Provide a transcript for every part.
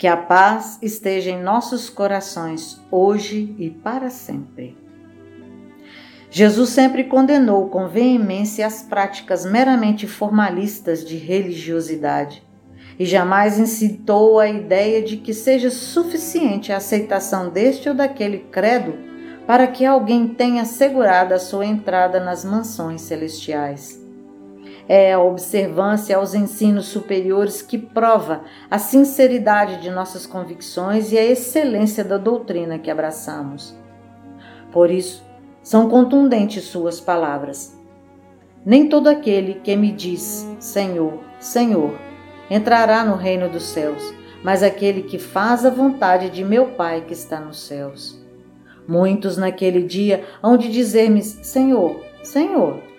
Que a paz esteja em nossos corações, hoje e para sempre. Jesus sempre condenou com veemência as práticas meramente formalistas de religiosidade e jamais incitou a ideia de que seja suficiente a aceitação deste ou daquele credo para que alguém tenha assegurado a sua entrada nas mansões celestiais. É a observância aos ensinos superiores que prova a sinceridade de nossas convicções e a excelência da doutrina que abraçamos. Por isso, são contundentes suas palavras. Nem todo aquele que me diz Senhor, Senhor, entrará no reino dos céus, mas aquele que faz a vontade de meu Pai que está nos céus. Muitos naquele dia hão de dizer-me: Senhor, Senhor,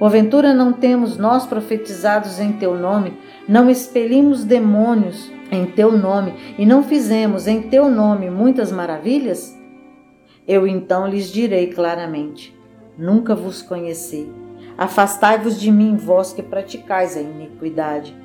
porventura não temos nós profetizados em teu nome, não expelimos demônios em teu nome e não fizemos em teu nome muitas maravilhas? Eu então lhes direi claramente: Nunca vos conheci. Afastai-vos de mim, vós que praticais a iniquidade.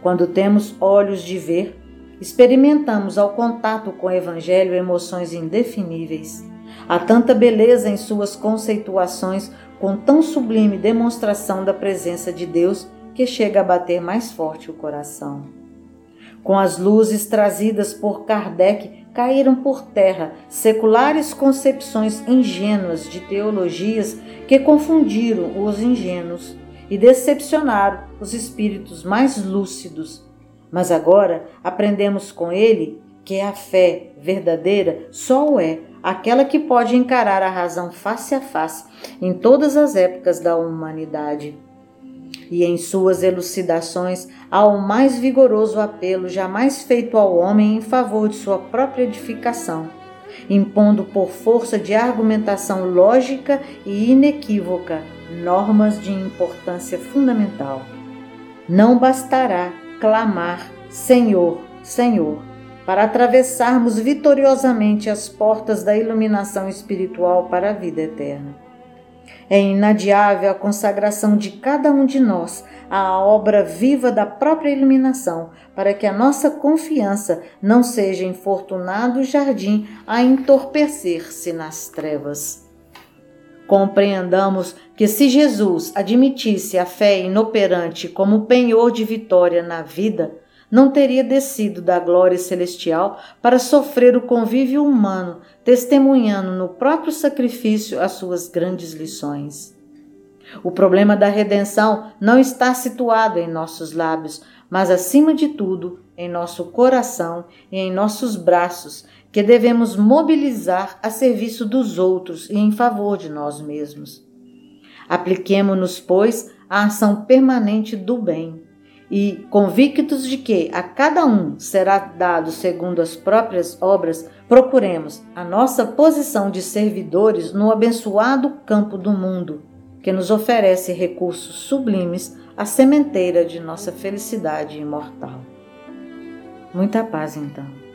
Quando temos olhos de ver, experimentamos ao contato com o Evangelho emoções indefiníveis. Há tanta beleza em suas conceituações, com tão sublime demonstração da presença de Deus, que chega a bater mais forte o coração. Com as luzes trazidas por Kardec, caíram por terra seculares concepções ingênuas de teologias que confundiram os ingênuos e decepcionaram os espíritos mais lúcidos. Mas agora aprendemos com ele que a fé verdadeira só o é aquela que pode encarar a razão face a face em todas as épocas da humanidade. E em suas elucidações há o mais vigoroso apelo jamais feito ao homem em favor de sua própria edificação, impondo por força de argumentação lógica e inequívoca normas de importância fundamental. Não bastará clamar Senhor, Senhor, para atravessarmos vitoriosamente as portas da iluminação espiritual para a vida eterna. É inadiável a consagração de cada um de nós à obra viva da própria iluminação, para que a nossa confiança não seja infortunado jardim a entorpecer-se nas trevas. Compreendamos que se Jesus admitisse a fé inoperante como penhor de vitória na vida, não teria descido da glória celestial para sofrer o convívio humano, testemunhando no próprio sacrifício as suas grandes lições. O problema da redenção não está situado em nossos lábios, mas acima de tudo em nosso coração e em nossos braços, que devemos mobilizar a serviço dos outros e em favor de nós mesmos. Apliquemo-nos, pois, à ação permanente do bem e, convictos de que a cada um será dado segundo as próprias obras, procuremos a nossa posição de servidores no abençoado campo do mundo, que nos oferece recursos sublimes à sementeira de nossa felicidade imortal. Muita paz, então.